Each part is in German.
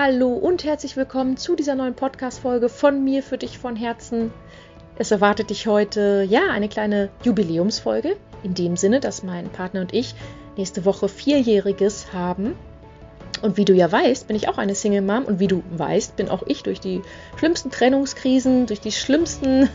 Hallo und herzlich willkommen zu dieser neuen Podcast-Folge von mir für dich von Herzen. Es erwartet dich heute, ja, eine kleine Jubiläumsfolge. In dem Sinne, dass mein Partner und ich nächste Woche Vierjähriges haben. Und wie du ja weißt, bin ich auch eine Single Mom. Und wie du weißt, bin auch ich durch die schlimmsten Trennungskrisen, durch die schlimmsten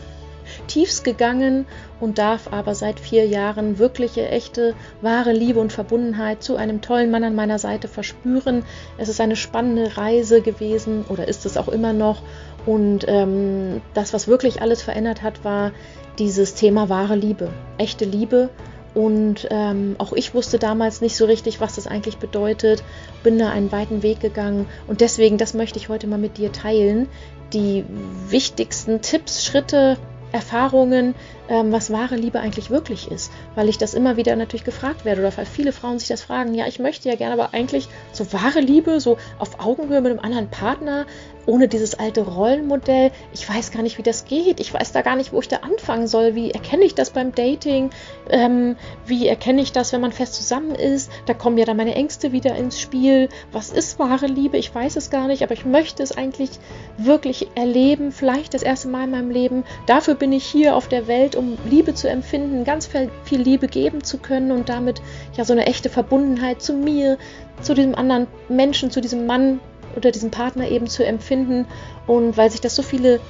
Tiefs gegangen und darf aber seit vier Jahren wirkliche, echte, wahre Liebe und Verbundenheit zu einem tollen Mann an meiner Seite verspüren. Es ist eine spannende Reise gewesen oder ist es auch immer noch. Und ähm, das, was wirklich alles verändert hat, war dieses Thema wahre Liebe, echte Liebe. Und ähm, auch ich wusste damals nicht so richtig, was das eigentlich bedeutet, bin da einen weiten Weg gegangen. Und deswegen, das möchte ich heute mal mit dir teilen, die wichtigsten Tipps, Schritte, Erfahrungen, ähm, was wahre Liebe eigentlich wirklich ist, weil ich das immer wieder natürlich gefragt werde oder weil viele Frauen sich das fragen, ja, ich möchte ja gerne, aber eigentlich so wahre Liebe, so auf Augenhöhe mit einem anderen Partner, ohne dieses alte Rollenmodell. Ich weiß gar nicht, wie das geht. Ich weiß da gar nicht, wo ich da anfangen soll. Wie erkenne ich das beim Dating? Ähm, wie erkenne ich das, wenn man fest zusammen ist? Da kommen ja dann meine Ängste wieder ins Spiel. Was ist wahre Liebe? Ich weiß es gar nicht, aber ich möchte es eigentlich wirklich erleben. Vielleicht das erste Mal in meinem Leben. Dafür bin ich hier auf der Welt, um Liebe zu empfinden, ganz viel Liebe geben zu können und damit ja so eine echte Verbundenheit zu mir, zu diesem anderen Menschen, zu diesem Mann oder diesen Partner eben zu empfinden. Und weil sich das so viele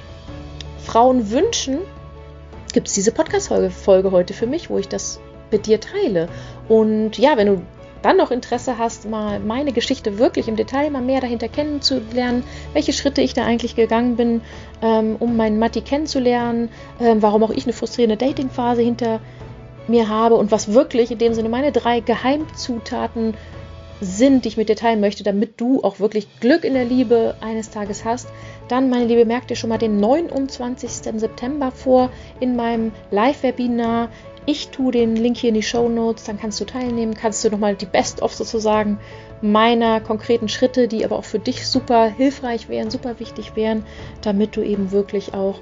Frauen wünschen, gibt es diese Podcast-Folge heute für mich, wo ich das mit dir teile. Und ja, wenn du dann noch Interesse hast, mal meine Geschichte wirklich im Detail mal mehr dahinter kennenzulernen, welche Schritte ich da eigentlich gegangen bin, ähm, um meinen Matti kennenzulernen, ähm, warum auch ich eine frustrierende Datingphase hinter mir habe und was wirklich in dem Sinne meine drei Geheimzutaten sind, die ich mit dir teilen möchte, damit du auch wirklich Glück in der Liebe eines Tages hast, dann, meine Liebe, merkt dir schon mal den 29. September vor in meinem Live-Webinar. Ich tue den Link hier in die Show Notes, dann kannst du teilnehmen, kannst du nochmal die Best-of sozusagen meiner konkreten Schritte, die aber auch für dich super hilfreich wären, super wichtig wären, damit du eben wirklich auch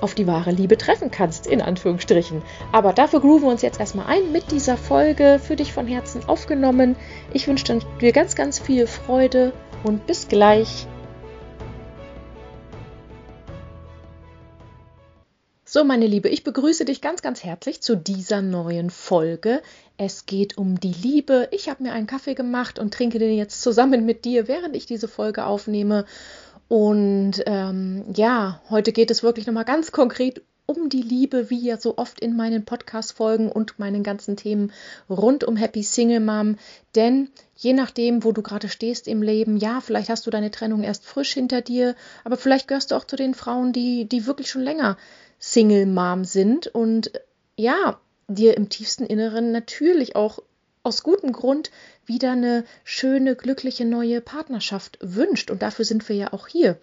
auf die wahre Liebe treffen kannst, in Anführungsstrichen. Aber dafür grooven wir uns jetzt erstmal ein mit dieser Folge für dich von Herzen aufgenommen. Ich wünsche dir ganz, ganz viel Freude und bis gleich. So, meine Liebe, ich begrüße dich ganz, ganz herzlich zu dieser neuen Folge. Es geht um die Liebe. Ich habe mir einen Kaffee gemacht und trinke den jetzt zusammen mit dir, während ich diese Folge aufnehme. Und ähm, ja, heute geht es wirklich nochmal ganz konkret um die Liebe, wie ja so oft in meinen Podcast-Folgen und meinen ganzen Themen rund um Happy Single Mom. Denn je nachdem, wo du gerade stehst im Leben, ja, vielleicht hast du deine Trennung erst frisch hinter dir, aber vielleicht gehörst du auch zu den Frauen, die, die wirklich schon länger Single Mom sind und ja, dir im tiefsten Inneren natürlich auch aus gutem Grund wieder eine schöne, glückliche neue Partnerschaft wünscht. Und dafür sind wir ja auch hier.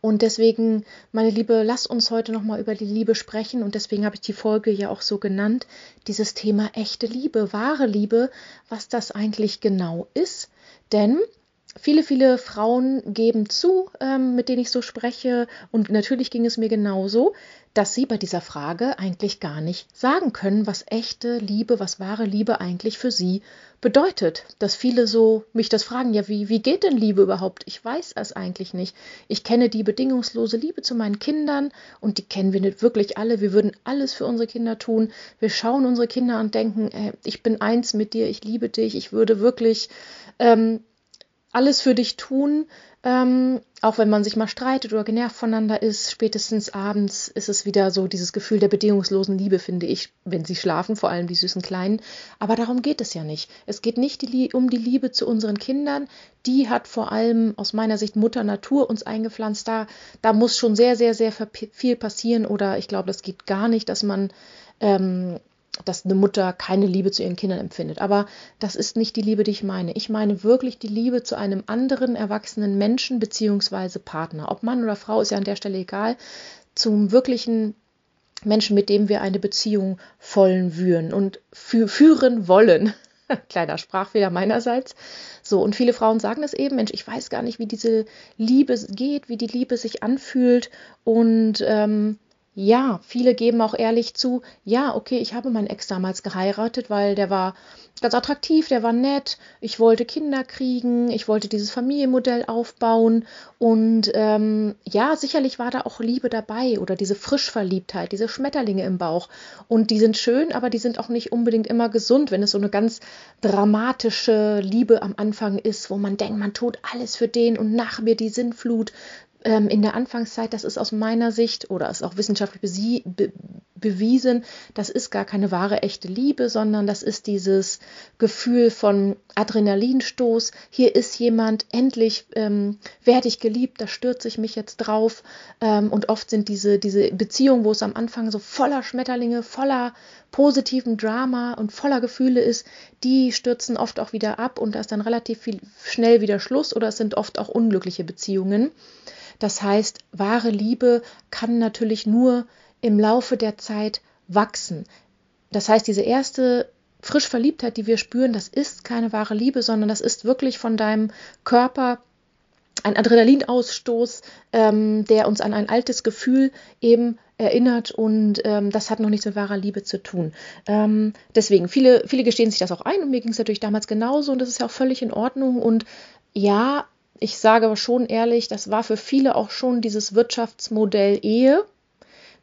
Und deswegen, meine Liebe, lass uns heute nochmal über die Liebe sprechen. Und deswegen habe ich die Folge ja auch so genannt. Dieses Thema echte Liebe, wahre Liebe, was das eigentlich genau ist. Denn viele, viele Frauen geben zu, ähm, mit denen ich so spreche. Und natürlich ging es mir genauso, dass sie bei dieser Frage eigentlich gar nicht sagen können, was echte Liebe, was wahre Liebe eigentlich für sie bedeutet. Dass viele so mich das fragen, ja, wie, wie geht denn Liebe überhaupt? Ich weiß es eigentlich nicht. Ich kenne die bedingungslose Liebe zu meinen Kindern und die kennen wir nicht wirklich alle. Wir würden alles für unsere Kinder tun. Wir schauen unsere Kinder und denken, äh, ich bin eins mit dir, ich liebe dich, ich würde wirklich ähm, alles für dich tun, ähm, auch wenn man sich mal streitet oder genervt voneinander ist, spätestens abends ist es wieder so dieses Gefühl der bedingungslosen Liebe, finde ich, wenn sie schlafen, vor allem die süßen Kleinen. Aber darum geht es ja nicht. Es geht nicht die, um die Liebe zu unseren Kindern. Die hat vor allem aus meiner Sicht Mutter Natur uns eingepflanzt. Da, da muss schon sehr, sehr, sehr viel passieren oder ich glaube, das geht gar nicht, dass man ähm, dass eine Mutter keine Liebe zu ihren Kindern empfindet. Aber das ist nicht die Liebe, die ich meine. Ich meine wirklich die Liebe zu einem anderen erwachsenen Menschen bzw. Partner. Ob Mann oder Frau ist ja an der Stelle egal. Zum wirklichen Menschen, mit dem wir eine Beziehung vollen würden und fü führen wollen. Kleiner Sprachfehler meinerseits. So, und viele Frauen sagen es eben, Mensch, ich weiß gar nicht, wie diese Liebe geht, wie die Liebe sich anfühlt. Und ähm, ja, viele geben auch ehrlich zu, ja, okay, ich habe meinen Ex damals geheiratet, weil der war ganz attraktiv, der war nett, ich wollte Kinder kriegen, ich wollte dieses Familienmodell aufbauen und ähm, ja, sicherlich war da auch Liebe dabei oder diese Frischverliebtheit, diese Schmetterlinge im Bauch und die sind schön, aber die sind auch nicht unbedingt immer gesund, wenn es so eine ganz dramatische Liebe am Anfang ist, wo man denkt, man tut alles für den und nach mir die Sinnflut, ähm, in der Anfangszeit, das ist aus meiner Sicht oder ist auch wissenschaftlich be bewiesen, das ist gar keine wahre echte Liebe, sondern das ist dieses Gefühl von Adrenalinstoß. Hier ist jemand, endlich ähm, werde ich geliebt, da stürze ich mich jetzt drauf. Ähm, und oft sind diese, diese Beziehungen, wo es am Anfang so voller Schmetterlinge, voller positiven Drama und voller Gefühle ist, die stürzen oft auch wieder ab und da ist dann relativ viel, schnell wieder Schluss oder es sind oft auch unglückliche Beziehungen. Das heißt, wahre Liebe kann natürlich nur im Laufe der Zeit wachsen. Das heißt, diese erste frisch Verliebtheit, die wir spüren, das ist keine wahre Liebe, sondern das ist wirklich von deinem Körper ein Adrenalinausstoß, ähm, der uns an ein altes Gefühl eben erinnert und ähm, das hat noch nichts mit wahrer Liebe zu tun. Ähm, deswegen, viele, viele gestehen sich das auch ein und mir ging es natürlich damals genauso und das ist ja auch völlig in Ordnung und ja, ich sage aber schon ehrlich, das war für viele auch schon dieses Wirtschaftsmodell Ehe.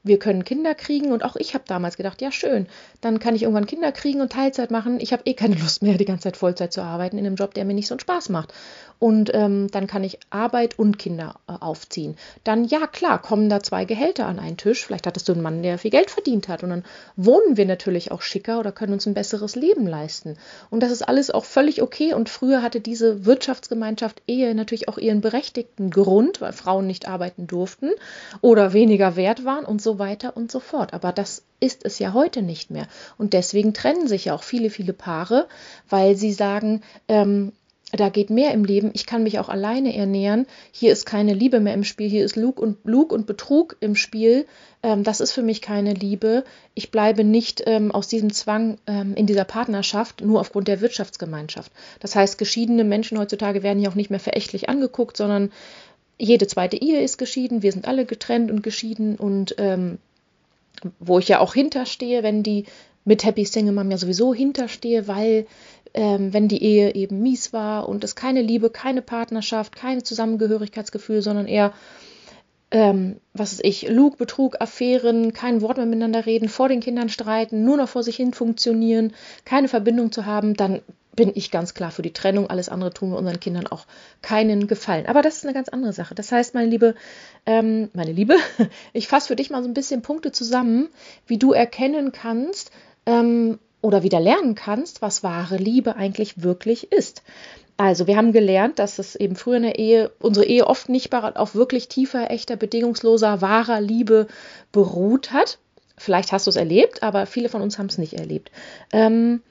Wir können Kinder kriegen und auch ich habe damals gedacht, ja schön, dann kann ich irgendwann Kinder kriegen und Teilzeit machen. Ich habe eh keine Lust mehr, die ganze Zeit Vollzeit zu arbeiten in einem Job, der mir nicht so einen Spaß macht und ähm, dann kann ich Arbeit und Kinder äh, aufziehen. Dann, ja klar, kommen da zwei Gehälter an einen Tisch. Vielleicht hattest du einen Mann, der viel Geld verdient hat und dann wohnen wir natürlich auch schicker oder können uns ein besseres Leben leisten. Und das ist alles auch völlig okay und früher hatte diese Wirtschaftsgemeinschaft Ehe natürlich auch ihren berechtigten Grund, weil Frauen nicht arbeiten durften oder weniger wert waren und so weiter und so fort. Aber das ist es ja heute nicht mehr. Und deswegen trennen sich ja auch viele, viele Paare, weil sie sagen, ähm, da geht mehr im Leben. Ich kann mich auch alleine ernähren. Hier ist keine Liebe mehr im Spiel. Hier ist Lug und, Lug und Betrug im Spiel. Ähm, das ist für mich keine Liebe. Ich bleibe nicht ähm, aus diesem Zwang ähm, in dieser Partnerschaft nur aufgrund der Wirtschaftsgemeinschaft. Das heißt, geschiedene Menschen heutzutage werden ja auch nicht mehr verächtlich angeguckt, sondern jede zweite Ehe ist geschieden. Wir sind alle getrennt und geschieden und ähm, wo ich ja auch hinterstehe, wenn die mit Happy Single Mom ja sowieso hinterstehe, weil ähm, wenn die Ehe eben mies war und es keine Liebe, keine Partnerschaft, keine Zusammengehörigkeitsgefühl, sondern eher, ähm, was weiß ich, Lug, Betrug, Affären, kein Wort mehr miteinander reden, vor den Kindern streiten, nur noch vor sich hin funktionieren, keine Verbindung zu haben, dann bin ich ganz klar für die Trennung. Alles andere tun wir unseren Kindern auch keinen Gefallen. Aber das ist eine ganz andere Sache. Das heißt, meine Liebe, ähm, meine Liebe, ich fasse für dich mal so ein bisschen Punkte zusammen, wie du erkennen kannst, ähm, oder wieder lernen kannst, was wahre Liebe eigentlich wirklich ist. Also, wir haben gelernt, dass es eben früher in der Ehe, unsere Ehe oft nicht auf wirklich tiefer, echter, bedingungsloser, wahrer Liebe beruht hat. Vielleicht hast du es erlebt, aber viele von uns haben es nicht erlebt. Ähm,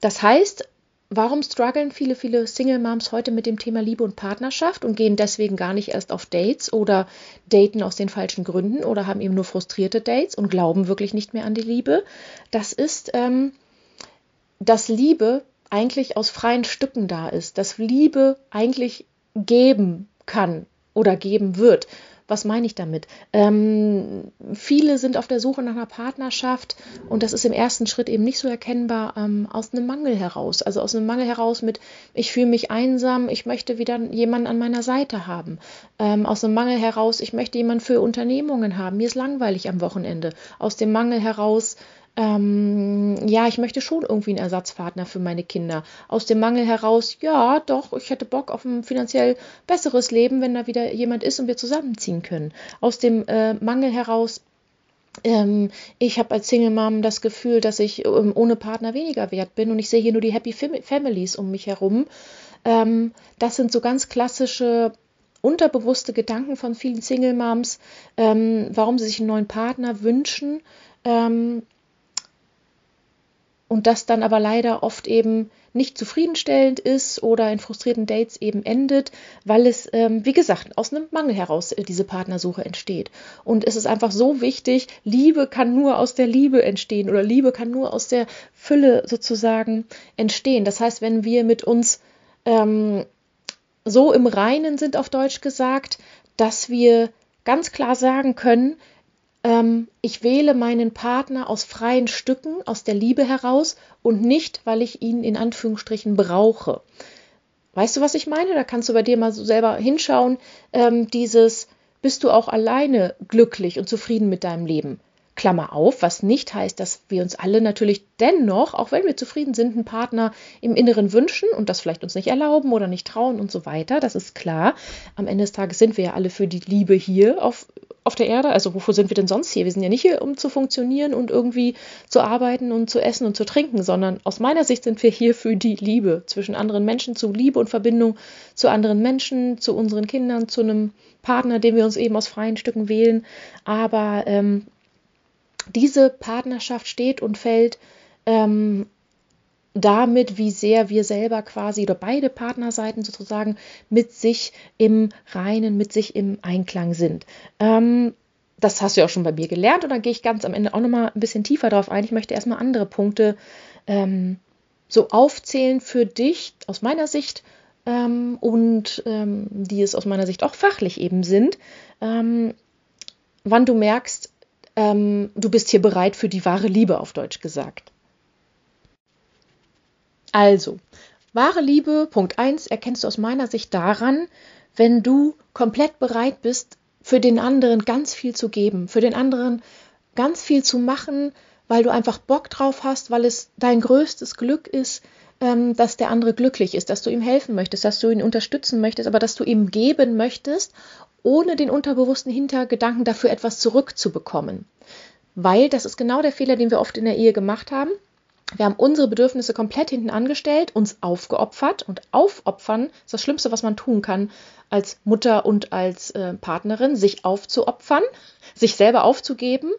das heißt, warum strugglen viele, viele Single Moms heute mit dem Thema Liebe und Partnerschaft und gehen deswegen gar nicht erst auf Dates oder daten aus den falschen Gründen oder haben eben nur frustrierte Dates und glauben wirklich nicht mehr an die Liebe? Das ist, ähm, dass Liebe eigentlich aus freien Stücken da ist, dass Liebe eigentlich geben kann oder geben wird. Was meine ich damit? Ähm, viele sind auf der Suche nach einer Partnerschaft und das ist im ersten Schritt eben nicht so erkennbar ähm, aus einem Mangel heraus. Also aus einem Mangel heraus mit, ich fühle mich einsam, ich möchte wieder jemanden an meiner Seite haben. Ähm, aus einem Mangel heraus, ich möchte jemanden für Unternehmungen haben, mir ist langweilig am Wochenende. Aus dem Mangel heraus, ähm, ja, ich möchte schon irgendwie einen Ersatzpartner für meine Kinder. Aus dem Mangel heraus, ja, doch, ich hätte Bock auf ein finanziell besseres Leben, wenn da wieder jemand ist und wir zusammenziehen können. Aus dem äh, Mangel heraus, ähm, ich habe als Single Mom das Gefühl, dass ich ähm, ohne Partner weniger wert bin und ich sehe hier nur die Happy Families um mich herum. Ähm, das sind so ganz klassische unterbewusste Gedanken von vielen Single Moms, ähm, warum sie sich einen neuen Partner wünschen. Und das dann aber leider oft eben nicht zufriedenstellend ist oder in frustrierten Dates eben endet, weil es, ähm, wie gesagt, aus einem Mangel heraus äh, diese Partnersuche entsteht. Und es ist einfach so wichtig, Liebe kann nur aus der Liebe entstehen oder Liebe kann nur aus der Fülle sozusagen entstehen. Das heißt, wenn wir mit uns ähm, so im Reinen sind, auf Deutsch gesagt, dass wir ganz klar sagen können, ähm, ich wähle meinen Partner aus freien Stücken, aus der Liebe heraus und nicht, weil ich ihn in Anführungsstrichen brauche. Weißt du, was ich meine? Da kannst du bei dir mal so selber hinschauen. Ähm, dieses, bist du auch alleine glücklich und zufrieden mit deinem Leben? Klammer auf, was nicht heißt, dass wir uns alle natürlich dennoch, auch wenn wir zufrieden sind, einen Partner im Inneren wünschen und das vielleicht uns nicht erlauben oder nicht trauen und so weiter. Das ist klar. Am Ende des Tages sind wir ja alle für die Liebe hier auf, auf der Erde. Also wofür sind wir denn sonst hier? Wir sind ja nicht hier, um zu funktionieren und irgendwie zu arbeiten und zu essen und zu trinken, sondern aus meiner Sicht sind wir hier für die Liebe zwischen anderen Menschen, zu Liebe und Verbindung zu anderen Menschen, zu unseren Kindern, zu einem Partner, den wir uns eben aus freien Stücken wählen. Aber ähm, diese Partnerschaft steht und fällt ähm, damit, wie sehr wir selber quasi oder beide Partnerseiten sozusagen mit sich im Reinen, mit sich im Einklang sind. Ähm, das hast du ja auch schon bei mir gelernt und dann gehe ich ganz am Ende auch nochmal ein bisschen tiefer darauf ein. Ich möchte erstmal andere Punkte ähm, so aufzählen für dich aus meiner Sicht ähm, und ähm, die es aus meiner Sicht auch fachlich eben sind, ähm, wann du merkst, ähm, du bist hier bereit für die wahre Liebe, auf Deutsch gesagt. Also, wahre Liebe, Punkt 1, erkennst du aus meiner Sicht daran, wenn du komplett bereit bist, für den anderen ganz viel zu geben, für den anderen ganz viel zu machen, weil du einfach Bock drauf hast, weil es dein größtes Glück ist, ähm, dass der andere glücklich ist, dass du ihm helfen möchtest, dass du ihn unterstützen möchtest, aber dass du ihm geben möchtest ohne den unterbewussten Hintergedanken dafür etwas zurückzubekommen. Weil das ist genau der Fehler, den wir oft in der Ehe gemacht haben. Wir haben unsere Bedürfnisse komplett hinten angestellt, uns aufgeopfert und aufopfern ist das Schlimmste, was man tun kann als Mutter und als äh, Partnerin, sich aufzuopfern, sich selber aufzugeben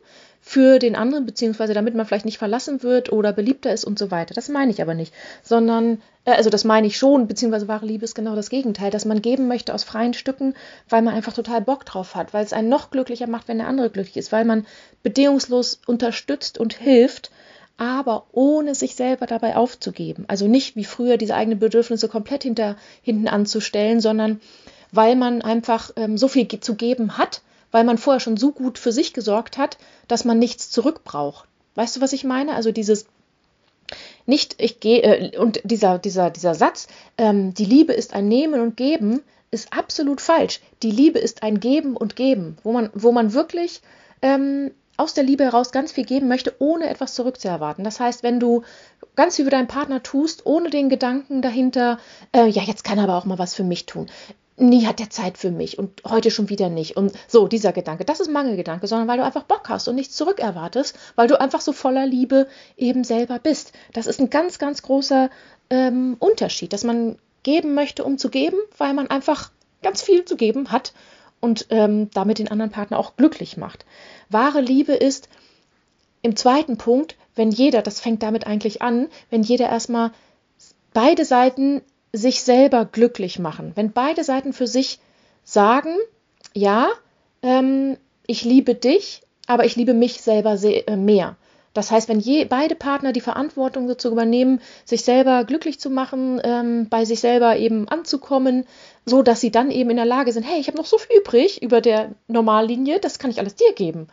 für den anderen, beziehungsweise damit man vielleicht nicht verlassen wird oder beliebter ist und so weiter. Das meine ich aber nicht, sondern, äh, also das meine ich schon, beziehungsweise wahre Liebe ist genau das Gegenteil, dass man geben möchte aus freien Stücken, weil man einfach total Bock drauf hat, weil es einen noch glücklicher macht, wenn der andere glücklich ist, weil man bedingungslos unterstützt und hilft, aber ohne sich selber dabei aufzugeben. Also nicht wie früher diese eigenen Bedürfnisse komplett hinter, hinten anzustellen, sondern weil man einfach ähm, so viel zu geben hat, weil man vorher schon so gut für sich gesorgt hat, dass man nichts zurückbraucht. Weißt du, was ich meine? Also dieses nicht, ich gehe, äh, und dieser, dieser, dieser Satz, ähm, die Liebe ist ein Nehmen und Geben, ist absolut falsch. Die Liebe ist ein Geben und Geben, wo man, wo man wirklich ähm, aus der Liebe heraus ganz viel geben möchte, ohne etwas zurückzuerwarten. Das heißt, wenn du ganz viel für deinen Partner tust, ohne den Gedanken dahinter, äh, ja, jetzt kann er aber auch mal was für mich tun nie hat der Zeit für mich und heute schon wieder nicht. Und so, dieser Gedanke, das ist Mangelgedanke, sondern weil du einfach Bock hast und nichts zurückerwartest, weil du einfach so voller Liebe eben selber bist. Das ist ein ganz, ganz großer ähm, Unterschied, dass man geben möchte, um zu geben, weil man einfach ganz viel zu geben hat und ähm, damit den anderen Partner auch glücklich macht. Wahre Liebe ist im zweiten Punkt, wenn jeder, das fängt damit eigentlich an, wenn jeder erstmal beide Seiten sich selber glücklich machen. Wenn beide Seiten für sich sagen, ja, ähm, ich liebe dich, aber ich liebe mich selber äh, mehr. Das heißt, wenn je, beide Partner die Verantwortung dazu übernehmen, sich selber glücklich zu machen, ähm, bei sich selber eben anzukommen, so dass sie dann eben in der Lage sind, hey, ich habe noch so viel übrig über der Normallinie, das kann ich alles dir geben.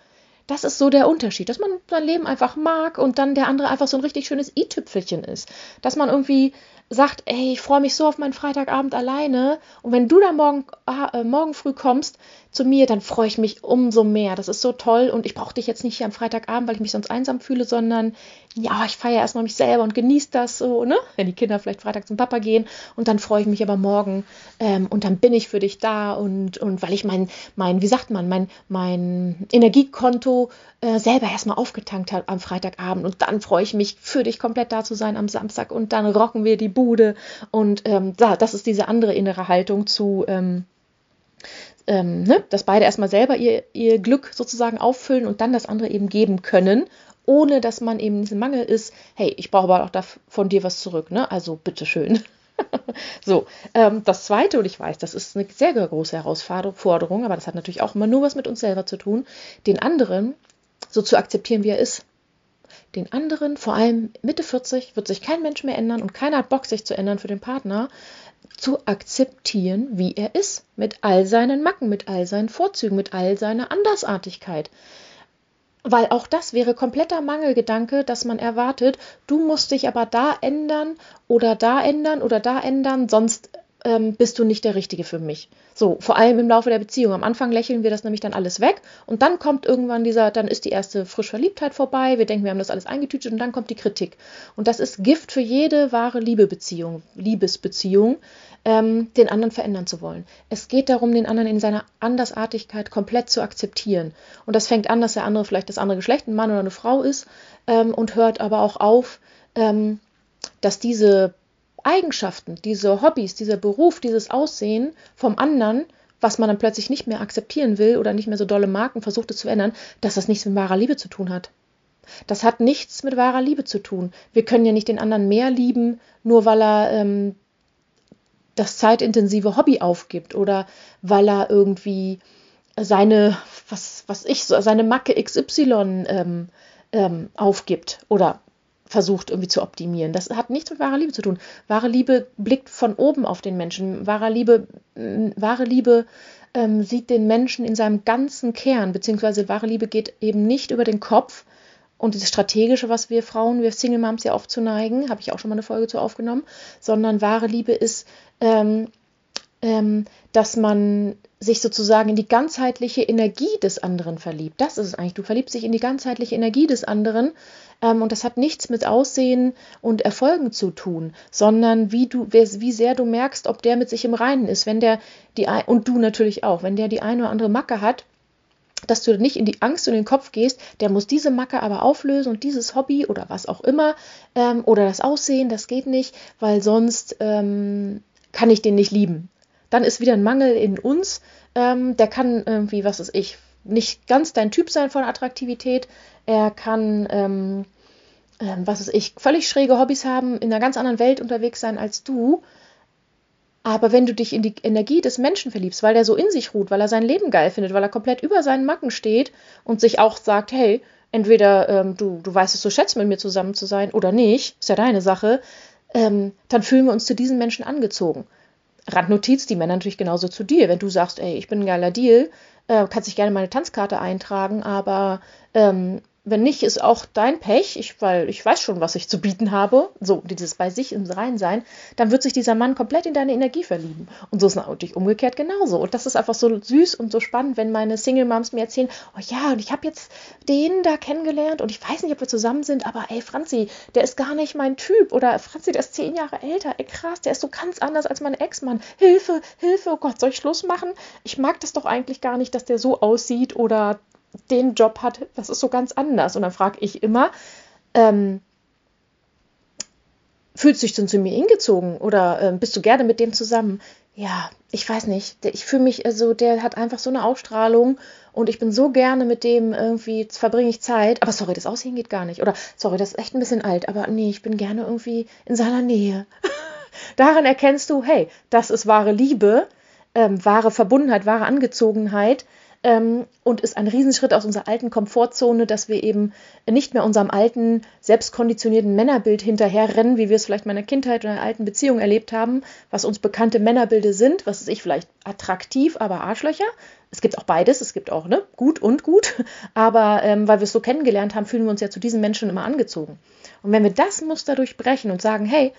Das ist so der Unterschied, dass man sein Leben einfach mag und dann der andere einfach so ein richtig schönes i-Tüpfelchen ist. Dass man irgendwie sagt, ey, ich freue mich so auf meinen Freitagabend alleine und wenn du dann morgen, äh, morgen früh kommst zu mir, dann freue ich mich umso mehr. Das ist so toll und ich brauche dich jetzt nicht hier am Freitagabend, weil ich mich sonst einsam fühle, sondern ja, ich feiere erstmal mich selber und genieße das so, ne? Wenn die Kinder vielleicht Freitag zum Papa gehen und dann freue ich mich aber morgen ähm, und dann bin ich für dich da und, und weil ich mein, mein, wie sagt man, mein, mein Energiekonto äh, selber erstmal aufgetankt habe am Freitagabend und dann freue ich mich für dich komplett da zu sein am Samstag und dann rocken wir die Bude und ähm, das ist diese andere innere Haltung zu ähm, ähm, ne, dass beide erstmal selber ihr, ihr Glück sozusagen auffüllen und dann das andere eben geben können ohne dass man eben in diesem Mangel ist, hey, ich brauche aber auch von dir was zurück, ne? Also bitteschön. so, ähm, das zweite, und ich weiß, das ist eine sehr große Herausforderung, aber das hat natürlich auch immer nur was mit uns selber zu tun, den anderen so zu akzeptieren, wie er ist. Den anderen, vor allem Mitte 40, wird sich kein Mensch mehr ändern und keiner hat Bock, sich zu ändern für den Partner, zu akzeptieren, wie er ist, mit all seinen Macken, mit all seinen Vorzügen, mit all seiner Andersartigkeit Weil auch das wäre kompletter Mangelgedanke, dass man erwartet, du musst dich aber da ändern oder da ändern oder da ändern, sonst ähm, bist du nicht der Richtige für mich. So, vor allem im Laufe der Beziehung. Am Anfang lächeln wir das nämlich dann alles weg und dann kommt irgendwann dieser, dann ist die erste Frischverliebtheit vorbei, wir denken, wir haben das alles eingetütet und dann kommt die Kritik. Und das ist Gift für jede wahre Liebebeziehung, Liebesbeziehung, ähm, den anderen verändern zu wollen. Es geht darum, den anderen in seiner Andersartigkeit komplett zu akzeptieren. Und das fängt an, dass der andere vielleicht das andere Geschlecht, ein Mann oder eine Frau ist, ähm, und hört aber auch auf, ähm, dass diese Eigenschaften, diese Hobbys, dieser Beruf, dieses Aussehen vom anderen, was man dann plötzlich nicht mehr akzeptieren will oder nicht mehr so dolle Marken versucht es zu ändern, dass das nichts mit wahrer Liebe zu tun hat. Das hat nichts mit wahrer Liebe zu tun. Wir können ja nicht den anderen mehr lieben, nur weil er ähm, das zeitintensive Hobby aufgibt oder weil er irgendwie seine, was, was ich, seine Macke XY ähm, ähm, aufgibt oder versucht irgendwie zu optimieren. Das hat nichts mit wahrer Liebe zu tun. Wahre Liebe blickt von oben auf den Menschen. Wahre Liebe, wahre Liebe ähm, sieht den Menschen in seinem ganzen Kern, beziehungsweise wahre Liebe geht eben nicht über den Kopf und das Strategische, was wir Frauen, wir Single Moms ja oft zu neigen, habe ich auch schon mal eine Folge zu aufgenommen, sondern wahre Liebe ist, ähm, dass man sich sozusagen in die ganzheitliche Energie des anderen verliebt. Das ist es eigentlich. Du verliebst dich in die ganzheitliche Energie des anderen ähm, und das hat nichts mit Aussehen und Erfolgen zu tun, sondern wie du, wie sehr du merkst, ob der mit sich im Reinen ist. Wenn der die und du natürlich auch, wenn der die eine oder andere Macke hat, dass du nicht in die Angst und den Kopf gehst, der muss diese Macke aber auflösen und dieses Hobby oder was auch immer ähm, oder das Aussehen, das geht nicht, weil sonst ähm, kann ich den nicht lieben. Dann ist wieder ein Mangel in uns, ähm, der kann irgendwie, was ist ich, nicht ganz dein Typ sein von Attraktivität. Er kann, ähm, ähm, was ist ich, völlig schräge Hobbys haben, in einer ganz anderen Welt unterwegs sein als du. Aber wenn du dich in die Energie des Menschen verliebst, weil der so in sich ruht, weil er sein Leben geil findet, weil er komplett über seinen Macken steht und sich auch sagt, hey, entweder ähm, du, du weißt es so schätzt, mit mir zusammen zu sein oder nicht, ist ja deine Sache, ähm, dann fühlen wir uns zu diesen Menschen angezogen. Randnotiz, die Männer natürlich genauso zu dir. Wenn du sagst, ey, ich bin ein geiler Deal, äh, kannst dich gerne meine Tanzkarte eintragen, aber ähm, wenn nicht, ist auch dein Pech, ich, weil ich weiß schon, was ich zu bieten habe, so dieses bei sich im Rein sein, dann wird sich dieser Mann komplett in deine Energie verlieben. Und so ist natürlich umgekehrt genauso. Und das ist einfach so süß und so spannend, wenn meine Single-Moms mir erzählen, oh ja, und ich habe jetzt den da kennengelernt und ich weiß nicht, ob wir zusammen sind, aber ey, Franzi, der ist gar nicht mein Typ. Oder Franzi, der ist zehn Jahre älter, ey krass, der ist so ganz anders als mein Ex-Mann. Hilfe, Hilfe, oh Gott, soll ich Schluss machen? Ich mag das doch eigentlich gar nicht, dass der so aussieht oder den Job hat, das ist so ganz anders. Und dann frage ich immer, ähm, fühlst du dich denn zu mir hingezogen oder äh, bist du gerne mit dem zusammen? Ja, ich weiß nicht. Ich fühle mich, also der hat einfach so eine Ausstrahlung und ich bin so gerne mit dem irgendwie, verbringe ich Zeit. Aber sorry, das Aussehen geht gar nicht. Oder sorry, das ist echt ein bisschen alt, aber nee, ich bin gerne irgendwie in seiner Nähe. Daran erkennst du, hey, das ist wahre Liebe, ähm, wahre Verbundenheit, wahre Angezogenheit ähm, und ist ein Riesenschritt aus unserer alten Komfortzone, dass wir eben nicht mehr unserem alten, selbstkonditionierten Männerbild hinterherrennen, wie wir es vielleicht in meiner Kindheit oder in einer alten Beziehung erlebt haben, was uns bekannte Männerbilder sind, was ist ich vielleicht attraktiv, aber Arschlöcher. Es gibt auch beides, es gibt auch ne, gut und gut, aber ähm, weil wir es so kennengelernt haben, fühlen wir uns ja zu diesen Menschen immer angezogen. Und wenn wir das Muster durchbrechen und sagen, hey,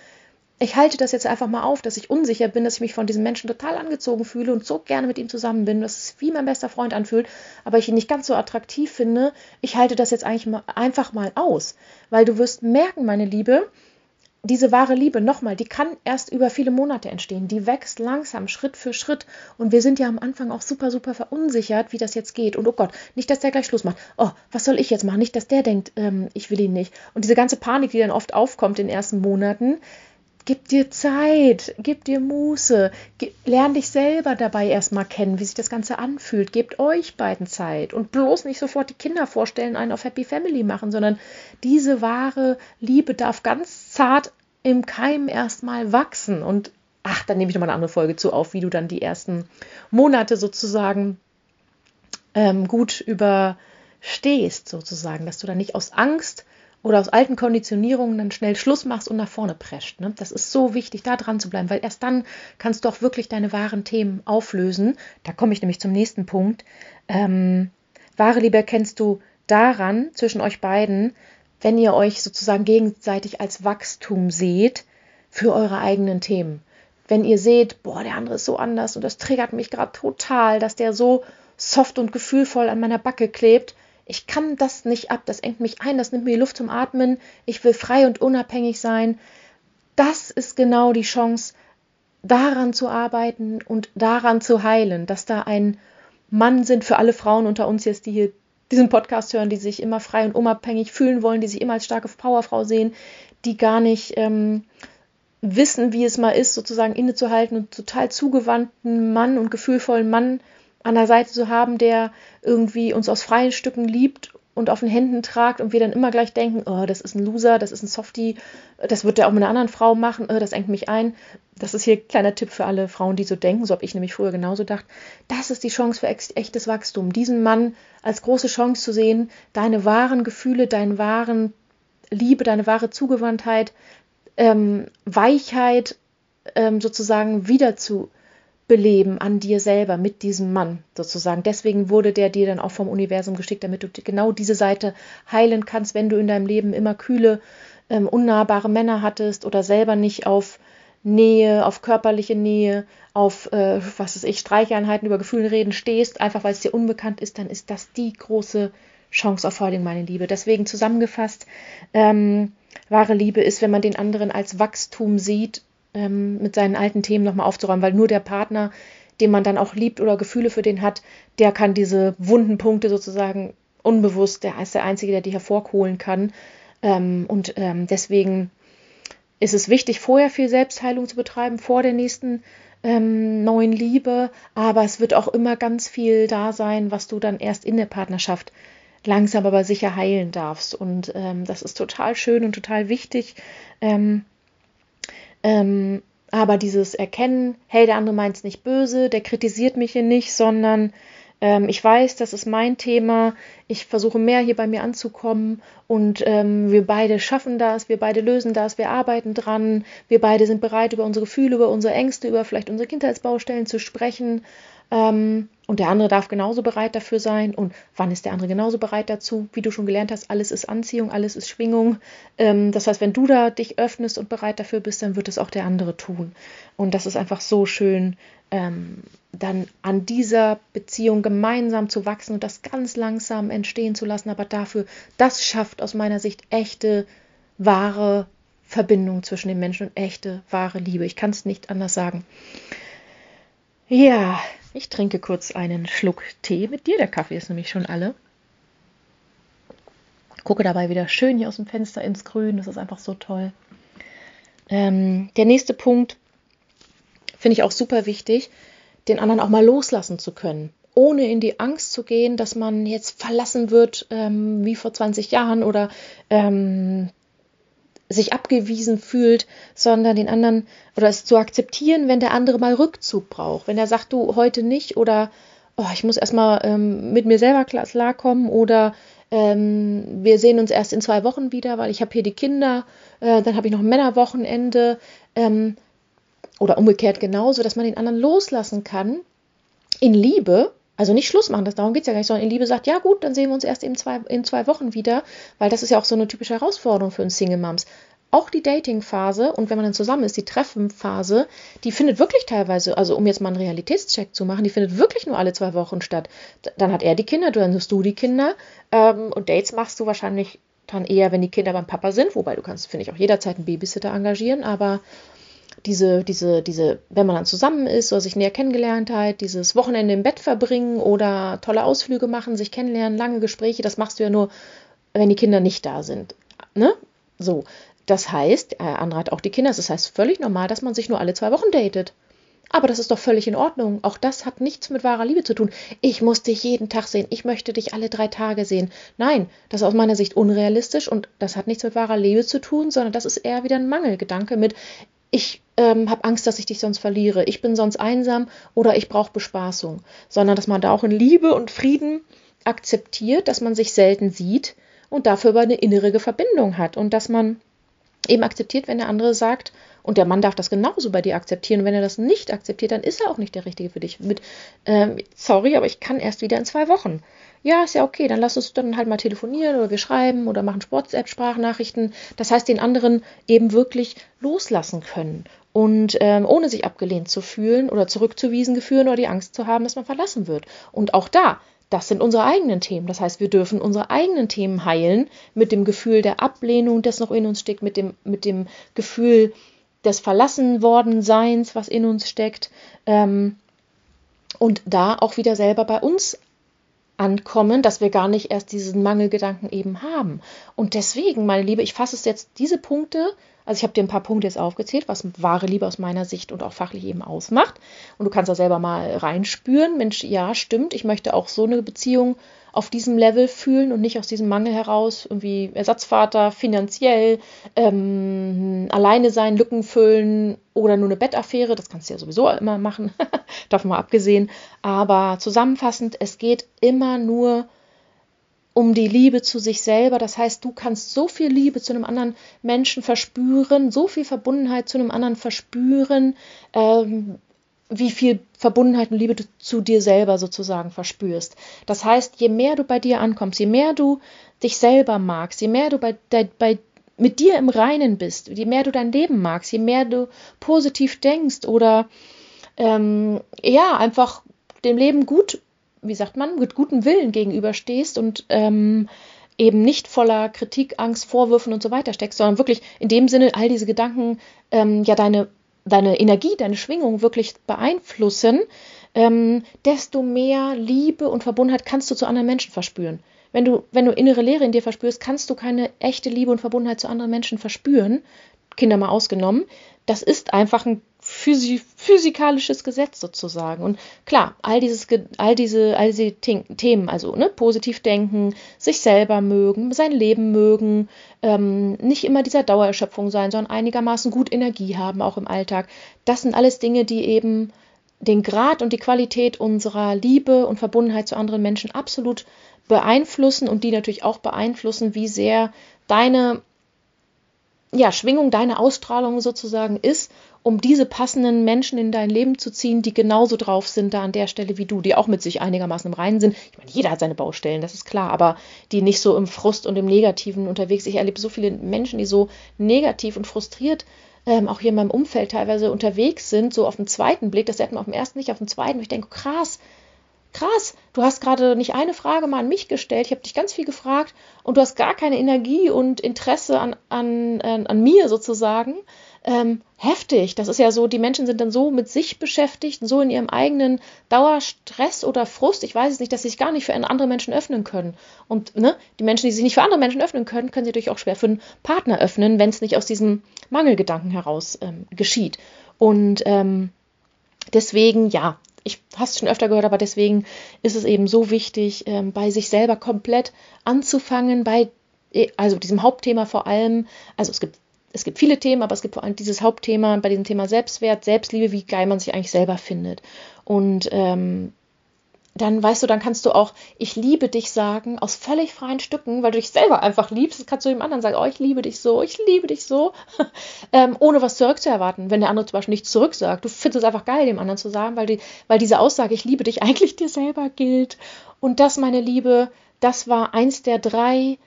ich halte das jetzt einfach mal auf, dass ich unsicher bin, dass ich mich von diesem Menschen total angezogen fühle und so gerne mit ihm zusammen bin, dass es wie mein bester Freund anfühlt, aber ich ihn nicht ganz so attraktiv finde. Ich halte das jetzt eigentlich mal, einfach mal aus, weil du wirst merken, meine Liebe, diese wahre Liebe, nochmal, die kann erst über viele Monate entstehen. Die wächst langsam, Schritt für Schritt. Und wir sind ja am Anfang auch super, super verunsichert, wie das jetzt geht. Und oh Gott, nicht, dass der gleich Schluss macht. Oh, was soll ich jetzt machen? Nicht, dass der denkt, ähm, ich will ihn nicht. Und diese ganze Panik, die dann oft aufkommt in den ersten Monaten, Gib dir Zeit, gib dir Muße, gib, lern dich selber dabei erstmal kennen, wie sich das Ganze anfühlt. Gebt euch beiden Zeit und bloß nicht sofort die Kinder vorstellen, einen auf Happy Family machen, sondern diese wahre Liebe darf ganz zart im Keim erstmal wachsen. Und ach, dann nehme ich nochmal eine andere Folge zu auf, wie du dann die ersten Monate sozusagen ähm, gut überstehst, sozusagen, dass du dann nicht aus Angst oder aus alten Konditionierungen dann schnell Schluss machst und nach vorne prescht. Ne? Das ist so wichtig, da dran zu bleiben, weil erst dann kannst du auch wirklich deine wahren Themen auflösen. Da komme ich nämlich zum nächsten Punkt. Ähm, wahre Liebe erkennst du daran zwischen euch beiden, wenn ihr euch sozusagen gegenseitig als Wachstum seht für eure eigenen Themen. Wenn ihr seht, boah, der andere ist so anders und das triggert mich gerade total, dass der so soft und gefühlvoll an meiner Backe klebt. Ich kann das nicht ab, das engt mich ein, das nimmt mir Luft zum Atmen. Ich will frei und unabhängig sein. Das ist genau die Chance, daran zu arbeiten und daran zu heilen, dass da ein Mann sind für alle Frauen unter uns jetzt, die hier diesen Podcast hören, die sich immer frei und unabhängig fühlen wollen, die sich immer als starke Powerfrau sehen, die gar nicht ähm, wissen, wie es mal ist, sozusagen innezuhalten und total zugewandten Mann und gefühlvollen Mann an der Seite zu haben, der irgendwie uns aus freien Stücken liebt und auf den Händen tragt und wir dann immer gleich denken, oh, das ist ein Loser, das ist ein Softie, das wird der auch mit einer anderen Frau machen, oh, das engt mich ein. Das ist hier ein kleiner Tipp für alle Frauen, die so denken, so habe ich nämlich früher genauso gedacht. Das ist die Chance für echtes Wachstum, diesen Mann als große Chance zu sehen, deine wahren Gefühle, deine wahren Liebe, deine wahre Zugewandtheit, ähm, Weichheit ähm, sozusagen wieder zu beleben an dir selber mit diesem Mann sozusagen. Deswegen wurde der dir dann auch vom Universum geschickt, damit du genau diese Seite heilen kannst, wenn du in deinem Leben immer kühle, ähm, unnahbare Männer hattest oder selber nicht auf Nähe, auf körperliche Nähe, auf, äh, was weiß ich, Streicheinheiten über Gefühle reden stehst, einfach weil es dir unbekannt ist, dann ist das die große Chance auf Heilung, meine Liebe. Deswegen zusammengefasst, ähm, wahre Liebe ist, wenn man den anderen als Wachstum sieht ähm, mit seinen alten Themen nochmal aufzuräumen, weil nur der Partner, den man dann auch liebt oder Gefühle für den hat, der kann diese wunden Punkte sozusagen unbewusst, der ist der Einzige, der die hervorholen kann. Ähm, und ähm, deswegen ist es wichtig, vorher viel Selbstheilung zu betreiben, vor der nächsten ähm, neuen Liebe. Aber es wird auch immer ganz viel da sein, was du dann erst in der Partnerschaft langsam aber sicher heilen darfst. Und ähm, das ist total schön und total wichtig. Ähm, ähm, aber dieses Erkennen, hey, der andere meint es nicht böse, der kritisiert mich hier nicht, sondern ähm, ich weiß, das ist mein Thema, ich versuche mehr hier bei mir anzukommen und ähm, wir beide schaffen das, wir beide lösen das, wir arbeiten dran, wir beide sind bereit, über unsere Gefühle, über unsere Ängste, über vielleicht unsere Kindheitsbaustellen zu sprechen. Ähm, und der andere darf genauso bereit dafür sein. Und wann ist der andere genauso bereit dazu? Wie du schon gelernt hast, alles ist Anziehung, alles ist Schwingung. Ähm, das heißt, wenn du da dich öffnest und bereit dafür bist, dann wird es auch der andere tun. Und das ist einfach so schön, ähm, dann an dieser Beziehung gemeinsam zu wachsen und das ganz langsam entstehen zu lassen. Aber dafür, das schafft aus meiner Sicht echte, wahre Verbindung zwischen den Menschen und echte, wahre Liebe. Ich kann es nicht anders sagen. Ja, ich trinke kurz einen Schluck Tee mit dir. Der Kaffee ist nämlich schon alle. Gucke dabei wieder schön hier aus dem Fenster ins Grün. Das ist einfach so toll. Ähm, der nächste Punkt finde ich auch super wichtig, den anderen auch mal loslassen zu können. Ohne in die Angst zu gehen, dass man jetzt verlassen wird ähm, wie vor 20 Jahren oder ähm, sich abgewiesen fühlt, sondern den anderen oder es zu akzeptieren, wenn der andere mal Rückzug braucht. Wenn er sagt, du heute nicht oder oh, ich muss erstmal ähm, mit mir selber klarkommen oder ähm, wir sehen uns erst in zwei Wochen wieder, weil ich habe hier die Kinder, äh, dann habe ich noch ein Männerwochenende ähm, oder umgekehrt genauso, dass man den anderen loslassen kann in Liebe also nicht Schluss machen, das, darum geht es ja gar nicht, sondern in Liebe sagt, ja gut, dann sehen wir uns erst in zwei, in zwei Wochen wieder, weil das ist ja auch so eine typische Herausforderung für uns Single Moms. Auch die Dating-Phase und wenn man dann zusammen ist, die Treffenphase, die findet wirklich teilweise, also um jetzt mal einen Realitätscheck zu machen, die findet wirklich nur alle zwei Wochen statt. Dann hat er die Kinder, dann hast du die Kinder ähm, und Dates machst du wahrscheinlich dann eher, wenn die Kinder beim Papa sind, wobei du kannst, finde ich, auch jederzeit einen Babysitter engagieren, aber diese, diese, diese, wenn man dann zusammen ist oder sich näher kennengelernt hat, dieses Wochenende im Bett verbringen oder tolle Ausflüge machen, sich kennenlernen, lange Gespräche, das machst du ja nur, wenn die Kinder nicht da sind. Ne? So. Das heißt, äh, andere hat auch die Kinder, das heißt völlig normal, dass man sich nur alle zwei Wochen datet. Aber das ist doch völlig in Ordnung. Auch das hat nichts mit wahrer Liebe zu tun. Ich muss dich jeden Tag sehen. Ich möchte dich alle drei Tage sehen. Nein, das ist aus meiner Sicht unrealistisch und das hat nichts mit wahrer Liebe zu tun, sondern das ist eher wieder ein Mangelgedanke mit, ich ähm, habe Angst, dass ich dich sonst verliere, ich bin sonst einsam oder ich brauche Bespaßung, sondern dass man da auch in Liebe und Frieden akzeptiert, dass man sich selten sieht und dafür aber eine innere Verbindung hat und dass man eben akzeptiert, wenn der andere sagt, und der Mann darf das genauso bei dir akzeptieren. Und wenn er das nicht akzeptiert, dann ist er auch nicht der Richtige für dich. Mit, ähm, sorry, aber ich kann erst wieder in zwei Wochen. Ja, ist ja okay, dann lass uns dann halt mal telefonieren oder wir schreiben oder machen WhatsApp-Sprachnachrichten. Das heißt, den anderen eben wirklich loslassen können und ähm, ohne sich abgelehnt zu fühlen oder zurückzuwiesen gefühlen oder die Angst zu haben, dass man verlassen wird. Und auch da, das sind unsere eigenen Themen. Das heißt, wir dürfen unsere eigenen Themen heilen mit dem Gefühl der Ablehnung, das noch in uns steckt, mit dem, mit dem Gefühl des Verlassenwordenseins, was in uns steckt. Ähm, und da auch wieder selber bei uns ankommen, dass wir gar nicht erst diesen Mangelgedanken eben haben. Und deswegen, meine Liebe, ich fasse es jetzt diese Punkte, also ich habe dir ein paar Punkte jetzt aufgezählt, was wahre Liebe aus meiner Sicht und auch fachlich eben ausmacht. Und du kannst da selber mal reinspüren, Mensch, ja, stimmt, ich möchte auch so eine Beziehung auf diesem Level fühlen und nicht aus diesem Mangel heraus, irgendwie Ersatzvater, finanziell, ähm, alleine sein, Lücken füllen oder nur eine Bettaffäre. Das kannst du ja sowieso immer machen, davon mal abgesehen. Aber zusammenfassend, es geht immer nur um die Liebe zu sich selber. Das heißt, du kannst so viel Liebe zu einem anderen Menschen verspüren, so viel Verbundenheit zu einem anderen verspüren, ähm, wie viel Verbundenheit und Liebe du zu dir selber sozusagen verspürst. Das heißt, je mehr du bei dir ankommst, je mehr du dich selber magst, je mehr du bei, bei mit dir im Reinen bist, je mehr du dein Leben magst, je mehr du positiv denkst oder ähm, ja, einfach dem Leben gut, wie sagt man, mit gutem Willen gegenüberstehst und ähm, eben nicht voller Kritik, Angst, Vorwürfen und so weiter steckst, sondern wirklich in dem Sinne all diese Gedanken ähm, ja deine deine Energie, deine Schwingung wirklich beeinflussen, ähm, desto mehr Liebe und Verbundenheit kannst du zu anderen Menschen verspüren. Wenn du, wenn du innere Leere in dir verspürst, kannst du keine echte Liebe und Verbundenheit zu anderen Menschen verspüren, Kinder mal ausgenommen. Das ist einfach ein physikalisches Gesetz sozusagen. Und klar, all, dieses, all diese, all diese Themen, also ne, positiv denken, sich selber mögen, sein Leben mögen, ähm, nicht immer dieser Dauererschöpfung sein, sondern einigermaßen gut Energie haben, auch im Alltag. Das sind alles Dinge, die eben den Grad und die Qualität unserer Liebe und Verbundenheit zu anderen Menschen absolut beeinflussen und die natürlich auch beeinflussen, wie sehr deine ja, Schwingung, deine Ausstrahlung sozusagen ist, um diese passenden Menschen in dein Leben zu ziehen, die genauso drauf sind da an der Stelle wie du, die auch mit sich einigermaßen im Reinen sind. Ich meine, jeder hat seine Baustellen, das ist klar, aber die nicht so im Frust und im Negativen unterwegs. Ich erlebe so viele Menschen, die so negativ und frustriert ähm, auch hier in meinem Umfeld teilweise unterwegs sind, so auf den zweiten Blick, das sieht man auf dem ersten nicht, auf dem zweiten, ich denke, krass, krass, du hast gerade nicht eine Frage mal an mich gestellt, ich habe dich ganz viel gefragt und du hast gar keine Energie und Interesse an, an, an, an mir sozusagen. Ähm, heftig. Das ist ja so, die Menschen sind dann so mit sich beschäftigt, so in ihrem eigenen Dauerstress oder Frust, ich weiß es nicht, dass sie sich gar nicht für andere Menschen öffnen können. Und ne, die Menschen, die sich nicht für andere Menschen öffnen können, können sie natürlich auch schwer für einen Partner öffnen, wenn es nicht aus diesem Mangelgedanken heraus ähm, geschieht. Und ähm, deswegen, ja, ich hast schon öfter gehört, aber deswegen ist es eben so wichtig, ähm, bei sich selber komplett anzufangen, bei äh, also diesem Hauptthema vor allem, also es gibt es gibt viele Themen, aber es gibt vor allem dieses Hauptthema bei diesem Thema Selbstwert, Selbstliebe, wie geil man sich eigentlich selber findet. Und ähm, dann weißt du, dann kannst du auch ich liebe dich sagen aus völlig freien Stücken, weil du dich selber einfach liebst. Das kannst du dem anderen sagen, oh, ich liebe dich so, ich liebe dich so, ähm, ohne was zurückzuerwarten. Wenn der andere zum Beispiel nichts zurücksagt, du findest es einfach geil, dem anderen zu sagen, weil, die, weil diese Aussage, ich liebe dich, eigentlich dir selber gilt. Und das, meine Liebe, das war eins der drei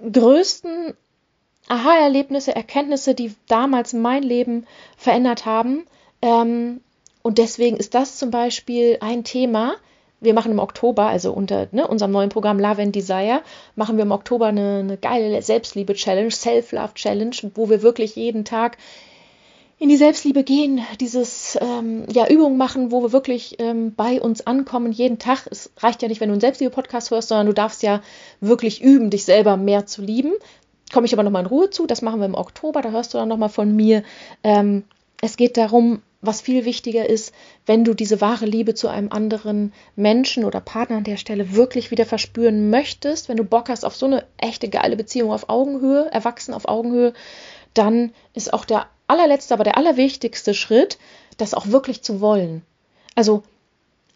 größten Aha-Erlebnisse, Erkenntnisse, die damals mein Leben verändert haben. Ähm, und deswegen ist das zum Beispiel ein Thema, wir machen im Oktober, also unter ne, unserem neuen Programm Love and Desire, machen wir im Oktober eine, eine geile Selbstliebe-Challenge, Self-Love-Challenge, wo wir wirklich jeden Tag in die Selbstliebe gehen, dieses ähm, ja Übungen machen, wo wir wirklich ähm, bei uns ankommen jeden Tag. Es reicht ja nicht, wenn du einen Selbstliebe-Podcast hörst, sondern du darfst ja wirklich üben, dich selber mehr zu lieben. Komme ich aber nochmal in Ruhe zu. Das machen wir im Oktober. Da hörst du dann nochmal von mir. Ähm, es geht darum, was viel wichtiger ist, wenn du diese wahre Liebe zu einem anderen Menschen oder Partner an der Stelle wirklich wieder verspüren möchtest, wenn du Bock hast auf so eine echte geile Beziehung auf Augenhöhe, erwachsen auf Augenhöhe, dann ist auch der allerletzte, aber der allerwichtigste Schritt, das auch wirklich zu wollen. Also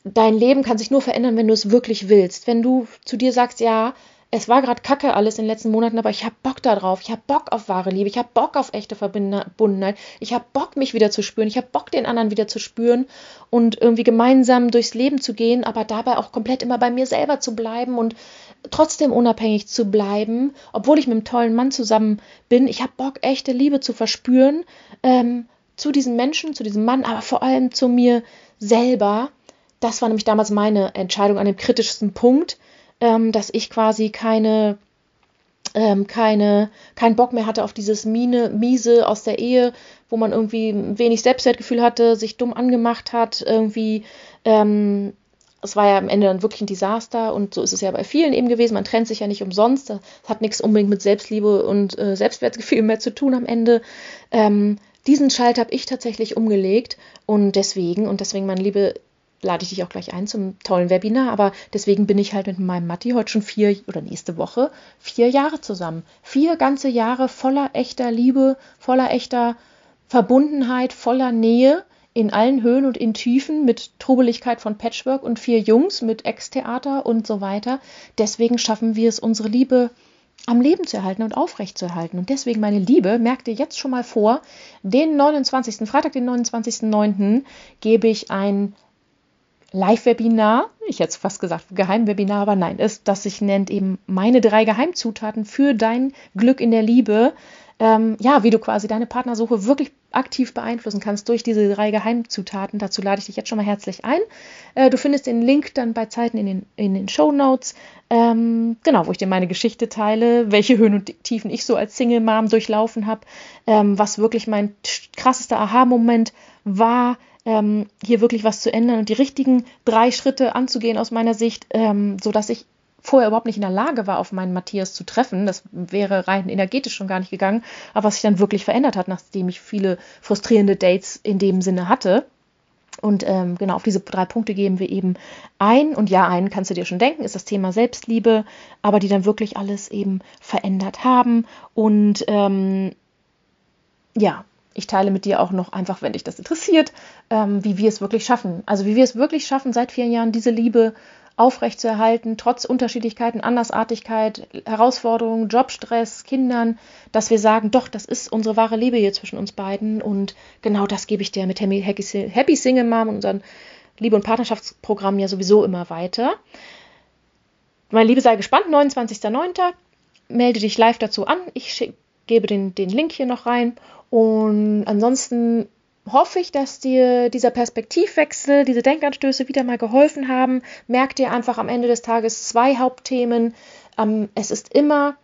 dein Leben kann sich nur verändern, wenn du es wirklich willst. Wenn du zu dir sagst, ja, es war gerade kacke alles in den letzten Monaten, aber ich habe Bock darauf. Ich habe Bock auf wahre Liebe. Ich habe Bock auf echte Verbundenheit. Ich habe Bock, mich wieder zu spüren. Ich habe Bock, den anderen wieder zu spüren und irgendwie gemeinsam durchs Leben zu gehen, aber dabei auch komplett immer bei mir selber zu bleiben und trotzdem unabhängig zu bleiben, obwohl ich mit einem tollen Mann zusammen bin. Ich habe Bock, echte Liebe zu verspüren ähm, zu diesen Menschen, zu diesem Mann, aber vor allem zu mir selber. Das war nämlich damals meine Entscheidung an dem kritischsten Punkt ähm, dass ich quasi keine ähm, keine, keinen Bock mehr hatte auf dieses Mine, Miese aus der Ehe, wo man irgendwie wenig Selbstwertgefühl hatte, sich dumm angemacht hat, irgendwie, ähm, es war ja am Ende dann wirklich ein Desaster und so ist es ja bei vielen eben gewesen. Man trennt sich ja nicht umsonst. Das hat nichts unbedingt mit Selbstliebe und äh, Selbstwertgefühl mehr zu tun am Ende. Ähm, diesen Schalt habe ich tatsächlich umgelegt und deswegen, und deswegen, meine liebe lade ich dich auch gleich ein zum tollen Webinar. Aber deswegen bin ich halt mit meinem Matti heute schon vier oder nächste Woche vier Jahre zusammen. Vier ganze Jahre voller echter Liebe, voller echter Verbundenheit, voller Nähe in allen Höhen und in Tiefen mit Trubeligkeit von Patchwork und vier Jungs mit Ex-Theater und so weiter. Deswegen schaffen wir es, unsere Liebe am Leben zu erhalten und aufrechtzuerhalten. Und deswegen, meine Liebe, merkt ihr jetzt schon mal vor, den 29. Freitag, den 29.09. gebe ich ein Live-Webinar, ich hätte fast gesagt Geheimwebinar, aber nein, ist, das sich nennt eben meine drei Geheimzutaten für dein Glück in der Liebe. Ähm, ja, wie du quasi deine Partnersuche wirklich aktiv beeinflussen kannst durch diese drei Geheimzutaten. Dazu lade ich dich jetzt schon mal herzlich ein. Äh, du findest den Link dann bei Zeiten in den, in den Show Notes, ähm, genau, wo ich dir meine Geschichte teile, welche Höhen und Tiefen ich so als Single Mom durchlaufen habe, ähm, was wirklich mein krassester Aha-Moment war, ähm, hier wirklich was zu ändern und die richtigen drei Schritte anzugehen aus meiner Sicht, ähm, sodass ich vorher überhaupt nicht in der Lage war, auf meinen Matthias zu treffen. Das wäre rein energetisch schon gar nicht gegangen. Aber was sich dann wirklich verändert hat, nachdem ich viele frustrierende Dates in dem Sinne hatte. Und ähm, genau auf diese drei Punkte geben wir eben ein. Und ja, einen kannst du dir schon denken, ist das Thema Selbstliebe, aber die dann wirklich alles eben verändert haben. Und ähm, ja, ich teile mit dir auch noch einfach, wenn dich das interessiert, ähm, wie wir es wirklich schaffen. Also wie wir es wirklich schaffen, seit vier Jahren diese Liebe aufrechtzuerhalten, trotz Unterschiedlichkeiten, Andersartigkeit, Herausforderungen, Jobstress, Kindern, dass wir sagen, doch, das ist unsere wahre Liebe hier zwischen uns beiden. Und genau das gebe ich dir mit Happy Single Mom und unserem Liebe- und Partnerschaftsprogramm ja sowieso immer weiter. Meine Liebe, sei gespannt, 29.09. Melde dich live dazu an. Ich gebe den, den Link hier noch rein und ansonsten hoffe ich, dass dir dieser Perspektivwechsel, diese Denkanstöße wieder mal geholfen haben. Merk dir einfach am Ende des Tages zwei Hauptthemen. Ähm, es ist immer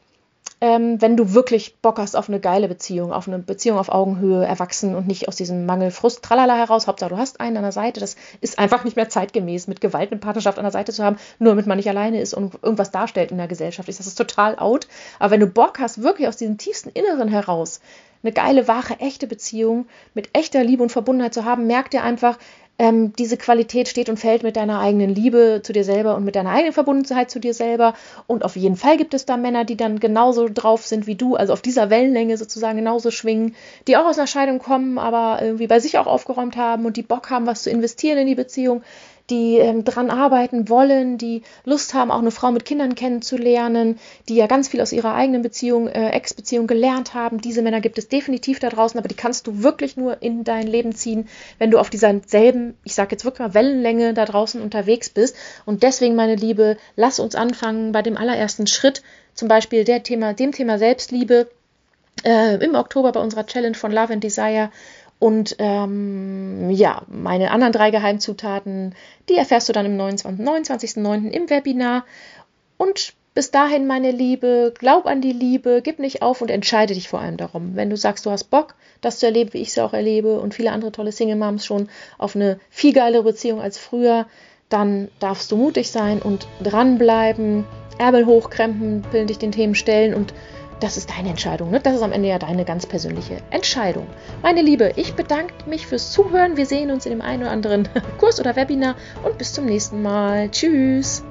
ähm, wenn du wirklich Bock hast auf eine geile Beziehung, auf eine Beziehung auf Augenhöhe, erwachsen und nicht aus diesem Mangel, Frust, tralala heraus. Hauptsache, du hast einen an der Seite. Das ist einfach nicht mehr zeitgemäß, mit Gewalt eine Partnerschaft an der Seite zu haben, nur damit man nicht alleine ist und irgendwas darstellt in der Gesellschaft. Das ist total out. Aber wenn du Bock hast, wirklich aus diesem tiefsten Inneren heraus eine geile, wahre, echte Beziehung mit echter Liebe und Verbundenheit zu haben, merk dir einfach, ähm, diese Qualität steht und fällt mit deiner eigenen Liebe zu dir selber und mit deiner eigenen Verbundenheit zu dir selber. Und auf jeden Fall gibt es da Männer, die dann genauso drauf sind wie du, also auf dieser Wellenlänge sozusagen genauso schwingen, die auch aus einer Scheidung kommen, aber irgendwie bei sich auch aufgeräumt haben und die Bock haben, was zu investieren in die Beziehung die ähm, dran arbeiten wollen, die Lust haben, auch eine Frau mit Kindern kennenzulernen, die ja ganz viel aus ihrer eigenen Beziehung, äh, Ex-Beziehung gelernt haben. Diese Männer gibt es definitiv da draußen, aber die kannst du wirklich nur in dein Leben ziehen, wenn du auf dieser selben, ich sage jetzt wirklich mal Wellenlänge da draußen unterwegs bist. Und deswegen, meine Liebe, lass uns anfangen bei dem allerersten Schritt, zum Beispiel der Thema, dem Thema Selbstliebe. Äh, Im Oktober bei unserer Challenge von Love and Desire und ähm, ja, meine anderen drei Geheimzutaten, die erfährst du dann im 29.09. 29 im Webinar. Und bis dahin, meine Liebe, glaub an die Liebe, gib nicht auf und entscheide dich vor allem darum. Wenn du sagst, du hast Bock, das zu erleben, wie ich es auch erlebe und viele andere tolle Single Moms schon auf eine viel geilere Beziehung als früher, dann darfst du mutig sein und dranbleiben, Ärmel hochkrempeln, dich den Themen stellen und das ist deine Entscheidung. Ne? Das ist am Ende ja deine ganz persönliche Entscheidung. Meine Liebe, ich bedanke mich fürs Zuhören. Wir sehen uns in dem einen oder anderen Kurs oder Webinar und bis zum nächsten Mal. Tschüss.